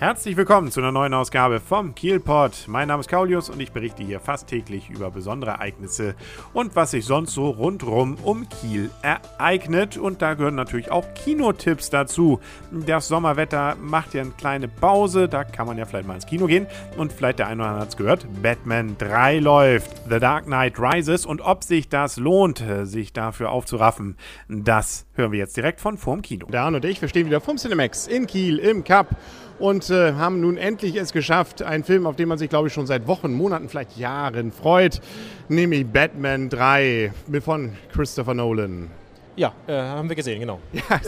Herzlich willkommen zu einer neuen Ausgabe vom Kielpot. Mein Name ist Kaulius und ich berichte hier fast täglich über besondere Ereignisse und was sich sonst so rundrum um Kiel ereignet. Und da gehören natürlich auch Kinotipps dazu. Das Sommerwetter macht ja eine kleine Pause, da kann man ja vielleicht mal ins Kino gehen. Und vielleicht der eine oder andere hat es gehört, Batman 3 läuft, The Dark Knight Rises. Und ob sich das lohnt, sich dafür aufzuraffen, das hören wir jetzt direkt von vorm Kino. Arne und ich, wir stehen wieder vom Cinemax in Kiel im Cup und äh, haben nun endlich es geschafft, einen Film, auf den man sich, glaube ich, schon seit Wochen, Monaten, vielleicht Jahren freut, nämlich Batman 3 von Christopher Nolan. Ja, äh, haben wir gesehen, genau. Ja,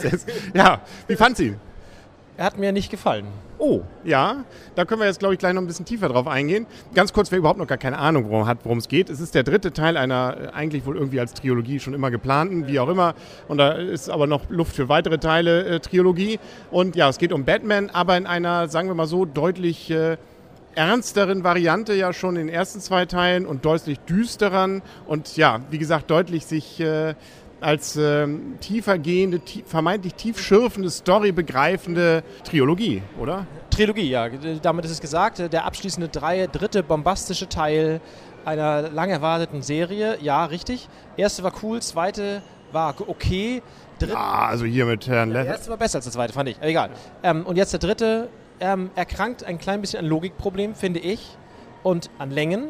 ja. wie fand sie? Er hat mir nicht gefallen. Oh, ja. Da können wir jetzt, glaube ich, gleich noch ein bisschen tiefer drauf eingehen. Ganz kurz, wer überhaupt noch gar keine Ahnung worum hat, worum es geht. Es ist der dritte Teil einer äh, eigentlich wohl irgendwie als Trilogie schon immer geplanten, wie auch immer. Und da ist aber noch Luft für weitere Teile äh, Trilogie. Und ja, es geht um Batman, aber in einer, sagen wir mal so, deutlich äh, ernsteren Variante ja schon in den ersten zwei Teilen und deutlich düstereren und ja, wie gesagt, deutlich sich äh, als ähm, tiefergehende, tie vermeintlich tiefschürfende Story begreifende Trilogie, oder? Trilogie, ja. Damit ist es gesagt. Der abschließende drei, dritte bombastische Teil einer lang erwarteten Serie. Ja, richtig. Erste war cool, zweite war okay. Dritte, ja, also hier mit Herrn Leather. Der erste war besser als der zweite, fand ich. Egal. Ähm, und jetzt der dritte ähm, erkrankt ein klein bisschen an Logikproblem, finde ich. Und an Längen,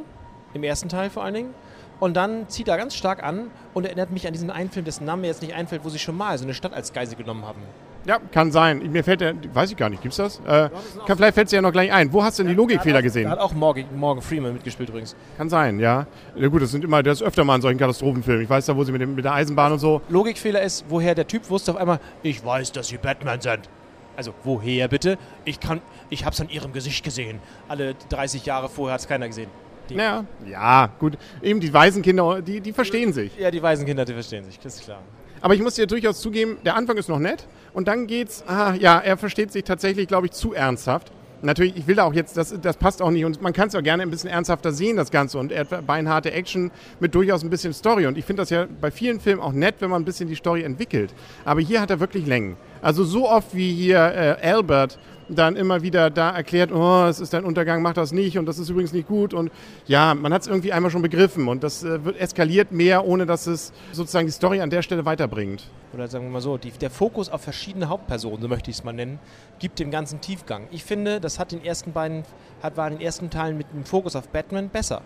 im ersten Teil vor allen Dingen. Und dann zieht er ganz stark an und erinnert mich an diesen einen Film, dessen Name mir jetzt nicht einfällt, wo sie schon mal so eine Stadt als Geisel genommen haben. Ja, kann sein. Mir fällt der, weiß ich gar nicht, gibt's das? Äh, kann, vielleicht fällt es ja noch gleich ein. Wo hast du denn die Logikfehler gesehen? Da hat auch Morgan, Morgan Freeman mitgespielt übrigens. Kann sein, ja. Ja gut, das sind immer, das ist öfter mal in solchen Katastrophenfilmen. Ich weiß da, wo sie mit, dem, mit der Eisenbahn und so. Logikfehler ist, woher der Typ wusste auf einmal, ich weiß, dass sie Batman sind. Also woher bitte? Ich kann, ich hab's an ihrem Gesicht gesehen. Alle 30 Jahre vorher hat es keiner gesehen. Die ja, ja, gut. Eben die Waisenkinder, die, die verstehen sich. Ja, die Waisenkinder, die verstehen sich, das ist klar. Aber ich muss dir durchaus zugeben, der Anfang ist noch nett und dann geht's, ah, ja, er versteht sich tatsächlich, glaube ich, zu ernsthaft. Natürlich, ich will da auch jetzt, das, das passt auch nicht und man kann es auch gerne ein bisschen ernsthafter sehen, das Ganze. Und er hat beinharte Action mit durchaus ein bisschen Story. Und ich finde das ja bei vielen Filmen auch nett, wenn man ein bisschen die Story entwickelt. Aber hier hat er wirklich Längen. Also so oft wie hier äh, Albert dann immer wieder da erklärt, oh, es ist ein Untergang, mach das nicht und das ist übrigens nicht gut. Und ja, man hat es irgendwie einmal schon begriffen und das äh, wird eskaliert mehr, ohne dass es sozusagen die Story an der Stelle weiterbringt. Oder sagen wir mal so, die, der Fokus auf verschiedene Hauptpersonen, so möchte ich es mal nennen, gibt dem ganzen Tiefgang. Ich finde, das hat den ersten beiden, hat, war in den ersten Teilen mit dem Fokus auf Batman besser.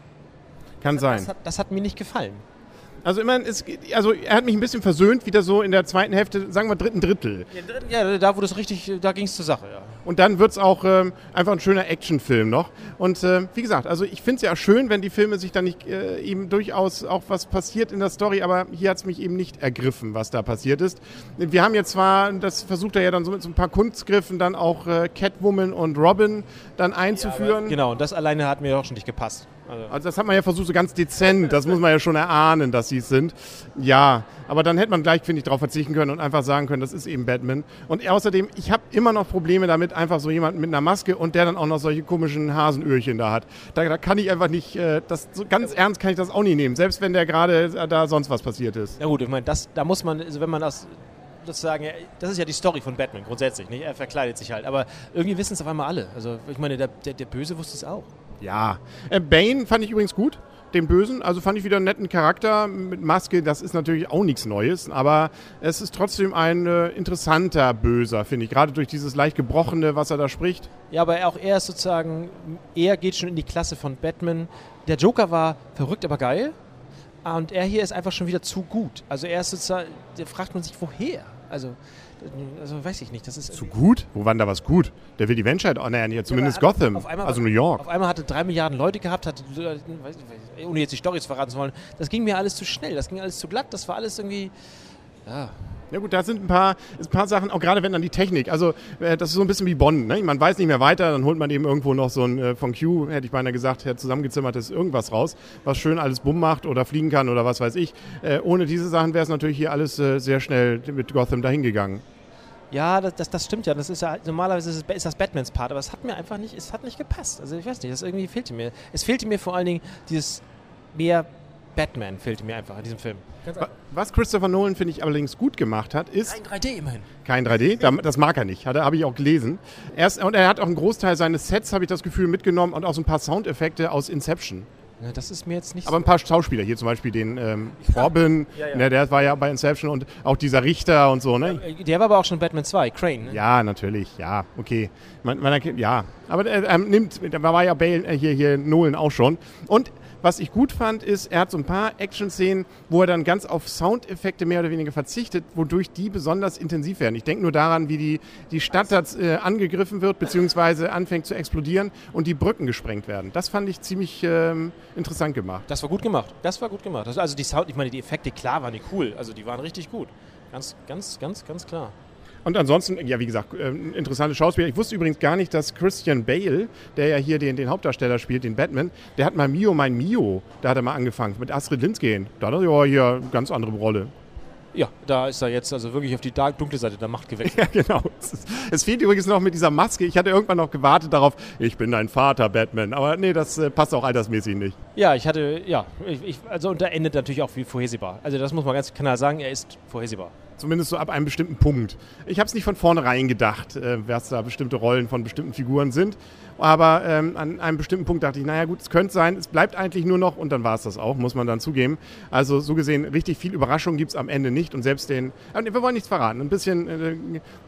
Kann das, sein. Das hat, das hat mir nicht gefallen. Also immerhin ist, also er hat mich ein bisschen versöhnt, wieder so in der zweiten Hälfte, sagen wir dritten Drittel. Ja, da wurde es richtig, da ging es zur Sache, ja. Und dann wird es auch ähm, einfach ein schöner Actionfilm noch. Und äh, wie gesagt, also ich finde es ja schön, wenn die Filme sich dann nicht äh, eben durchaus auch was passiert in der Story, aber hier hat es mich eben nicht ergriffen, was da passiert ist. Wir haben jetzt zwar, das versucht er ja dann so mit so ein paar Kunstgriffen dann auch äh, Catwoman und Robin dann einzuführen. Ja, genau, und das alleine hat mir auch schon nicht gepasst. Also, also das hat man ja versucht, so ganz dezent, das muss man ja schon erahnen, dass sie es sind. Ja, aber dann hätte man gleich, finde ich, darauf verzichten können und einfach sagen können, das ist eben Batman. Und außerdem, ich habe immer noch Probleme damit, einfach so jemanden mit einer Maske und der dann auch noch solche komischen Hasenöhrchen da hat. Da, da kann ich einfach nicht, äh, das so ganz ernst kann ich das auch nicht nehmen, selbst wenn der gerade äh, da sonst was passiert ist. Ja gut, ich meine, das, da muss man, also wenn man das sozusagen, das ist ja die Story von Batman grundsätzlich, nicht? Er verkleidet sich halt. Aber irgendwie wissen es auf einmal alle. Also ich meine, der, der, der Böse wusste es auch. Ja. Äh, Bane fand ich übrigens gut, den Bösen. Also fand ich wieder einen netten Charakter mit Maske. Das ist natürlich auch nichts Neues, aber es ist trotzdem ein äh, interessanter Böser, finde ich. Gerade durch dieses leicht gebrochene, was er da spricht. Ja, aber auch er ist sozusagen, er geht schon in die Klasse von Batman. Der Joker war verrückt, aber geil. Und er hier ist einfach schon wieder zu gut. Also er ist sozusagen, da fragt man sich, woher? Also also weiß ich nicht. Das ist Zu gut? Wo war denn da was gut? Der will die Menschheit ernähren, ja, zumindest ja, Gotham, also New York. Auf einmal hatte drei Milliarden Leute gehabt, hatte, ohne jetzt die Storys verraten zu wollen, das ging mir alles zu schnell, das ging alles zu glatt, das war alles irgendwie, ja. Ja gut, da sind ein paar, ein paar Sachen, auch gerade wenn dann die Technik, also äh, das ist so ein bisschen wie Bonn, ne? man weiß nicht mehr weiter, dann holt man eben irgendwo noch so ein äh, von Q, hätte ich beinahe gesagt, zusammengezimmertes irgendwas raus, was schön alles bumm macht oder fliegen kann oder was weiß ich. Äh, ohne diese Sachen wäre es natürlich hier alles sehr schnell mit Gotham dahingegangen. Ja, das, das, das, stimmt ja. Das ist ja normalerweise ist, ist das Batmans Part, aber es hat mir einfach nicht, es hat nicht gepasst. Also ich weiß nicht, das irgendwie fehlte mir. Es fehlte mir vor allen Dingen dieses mehr Batman fehlte mir einfach in diesem Film. Wa- Was Christopher Nolan, finde ich, allerdings gut gemacht hat, ist Ein 3D immerhin. kein 3D. Da- Das mag er nicht. Habe ich auch gelesen. Erst, und er hat auch einen Großteil seines Sets, habe ich das Gefühl, mitgenommen und auch so ein paar Soundeffekte aus Inception. Ja, das ist mir jetzt nicht Aber ein paar Schauspieler, hier zum Beispiel den ähm, Robin, Ja, ja. Ne, der war ja bei Inception und auch dieser Richter und so, ne? so. Der war aber auch schon Batman 2, Crane. Ne? Ja, natürlich, ja, okay. Man, man ja, aber er ähm, nimmt, da war ja Bale, äh, hier, hier Nolan auch schon. Und was ich gut fand, ist, er hat so ein paar Action-Szenen, wo er dann ganz auf Soundeffekte mehr oder weniger verzichtet, wodurch die besonders intensiv werden. Ich denke nur daran, wie die, die Stadt äh, angegriffen wird, beziehungsweise anfängt zu explodieren und die Brücken gesprengt werden. Das fand ich ziemlich ähm, interessant gemacht. Das war gut gemacht. Das war gut gemacht. Das, also die Sound, ich meine, die Effekte, klar, waren die cool. Also die waren richtig gut. Ganz, ganz, ganz, ganz klar. Und ansonsten, ja, wie gesagt, äh, interessante Schauspieler. Ich wusste übrigens gar nicht, dass Christian Bale, der ja hier den, den Hauptdarsteller spielt, den Batman, der hat mal Mio, mein Mio, da hat er mal angefangen, mit Astrid Lindgren. Da hat er ja hier eine ganz andere Rolle. Ja, da ist er jetzt also wirklich auf die dunkle Seite der Macht gewechselt. Ja, genau. Es fehlt übrigens noch mit dieser Maske. Ich hatte irgendwann noch gewartet darauf, ich bin dein Vater, Batman. Aber nee, das äh, passt auch altersmäßig nicht. Ja, ich hatte, ja, ich, ich, also und da endet natürlich auch wie vorhersehbar. Also das muss man ganz klar sagen, er ist vorhersehbar. Zumindest so ab einem bestimmten Punkt. Ich habe es nicht von vornherein gedacht, äh, was da bestimmte Rollen von bestimmten Figuren sind. Aber ähm, an einem bestimmten Punkt dachte ich, naja gut, es könnte sein, es bleibt eigentlich nur noch und dann war es das auch, muss man dann zugeben. Also so gesehen, richtig viel Überraschung gibt es am Ende nicht und selbst den, aber wir wollen nichts verraten, ein bisschen, äh,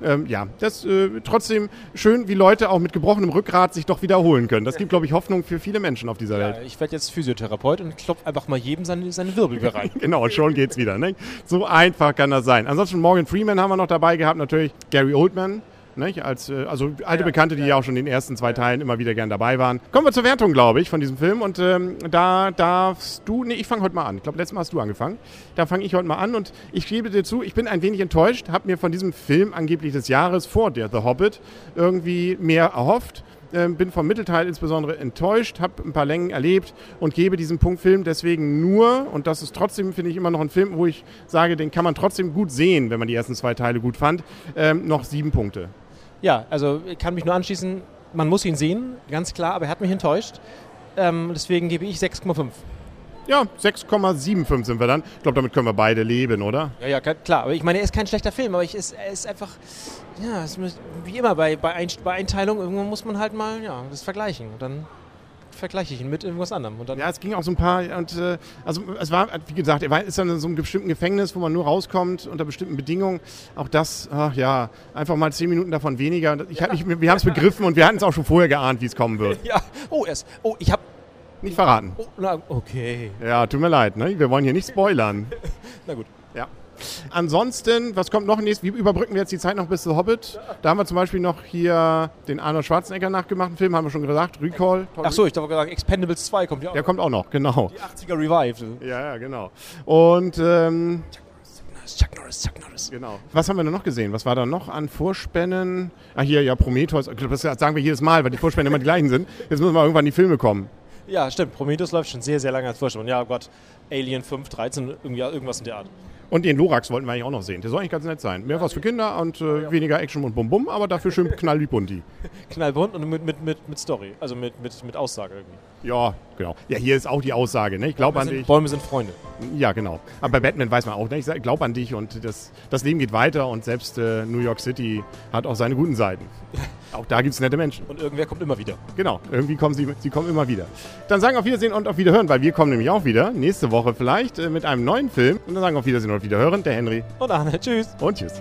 ähm, ja, das äh, trotzdem schön, wie Leute auch mit gebrochenem Rückgrat sich doch wiederholen können. Das gibt, glaube ich, Hoffnung für viele Menschen auf dieser Welt. Ja, ich werde jetzt Physiotherapeut und klopfe einfach mal jedem seine, seine Wirbel wieder rein. Genau, und schon geht's wieder. Ne? So einfach kann das sein. Ansonsten Morgan Freeman haben wir noch dabei gehabt, natürlich Gary Oldman. Nicht? Als, äh, also alte Bekannte, die ja auch schon in den ersten zwei Teilen immer wieder gern dabei waren. Kommen wir zur Wertung, glaube ich, von diesem Film. Und ähm, da darfst du, nee, ich fange heute mal an. Ich glaube, letztes Mal hast du angefangen. Da fange ich heute mal an und ich gebe dir zu, ich bin ein wenig enttäuscht, habe mir von diesem Film angeblich des Jahres vor der The Hobbit irgendwie mehr erhofft. Ähm, bin vom Mittelteil insbesondere enttäuscht, habe ein paar Längen erlebt und gebe diesem Punkt Film deswegen nur, und das ist trotzdem, finde ich, immer noch ein Film, wo ich sage, den kann man trotzdem gut sehen, wenn man die ersten zwei Teile gut fand, ähm, noch sieben Punkte. Ja, also ich kann mich nur anschließen, man muss ihn sehen, ganz klar, aber er hat mich enttäuscht. Ähm, deswegen gebe ich 6,5. Ja, 6,75 sind wir dann. Ich glaube, damit können wir beide leben, oder? Ja, ja, klar. Aber ich meine, er ist kein schlechter Film, aber ich ist, er ist einfach, ja, es muss, wie immer bei, bei, Ein, bei Einteilung, irgendwann muss man halt mal, ja, das vergleichen. Und dann vergleiche ich ihn mit irgendwas anderem. Und dann, Ja, es ging auch so ein paar, und, äh, also es war, wie gesagt, er war, ist dann in so einem bestimmten Gefängnis, wo man nur rauskommt unter bestimmten Bedingungen. Auch das, ach, ja, einfach mal zehn Minuten davon weniger. Ich, hab nicht, wir haben es begriffen und wir hatten es auch schon vorher geahnt, wie es kommen wird. ja, oh, er ist, oh, ich hab, Nicht verraten. oh, na, okay, Ja, tut mir leid, ne? wir wollen hier nicht spoilern. na gut. Ja. Ansonsten, was kommt noch nächstes? Wie überbrücken wir jetzt die Zeit noch bis zu Hobbit? Da haben wir zum Beispiel noch hier den Arnold Schwarzenegger nachgemachten Film, haben wir schon gesagt, Recall. Ach so, ich darf sagen, Expendables 2 kommt ja auch. Der kommt auch noch, genau. Die 80er Revived. Ja, ja, genau. Und ähm, Chuck Norris, Chuck Norris. Genau. Was haben wir denn noch gesehen? Was war da noch an Vorspänen? Ah, hier, ja, Prometheus. Das sagen wir jedes Mal, weil die Vorspäne immer die gleichen sind. Jetzt müssen wir irgendwann die Filme kommen. Ja, stimmt. Prometheus läuft schon sehr, sehr lange als Vorstellung. Ja, oh Gott, Alien 5, 13, irgendwie, irgendwas in der Art. Und den Lorax wollten wir eigentlich auch noch sehen. Der soll eigentlich ganz nett sein. Mehr was für Kinder und äh, weniger Action und Bum Bum, aber dafür schön knall wie bunti. Knallbunt und mit, mit, mit, mit Story, also mit, mit, mit Aussage irgendwie. Ja, genau. Ja, hier ist auch die Aussage. Ne? Ich glaube an Bäume dich. sind, Bäume sind Freunde. Ja, genau. Aber bei Batman weiß man auch, ne? ich glaube an dich und das, das Leben geht weiter und selbst äh, New York City hat auch seine guten Seiten. Auch da gibt es nette Menschen. Und irgendwer kommt immer wieder. Genau, irgendwie kommen sie, sie kommen immer wieder. Dann sagen wir auf Wiedersehen und auf Wiederhören, weil wir kommen nämlich auch wieder, nächste Woche vielleicht, äh, mit einem neuen Film. Und dann sagen wir auf Wiedersehen und auf Wiederhören, der Henry Und Arne, tschüss. und tschüss.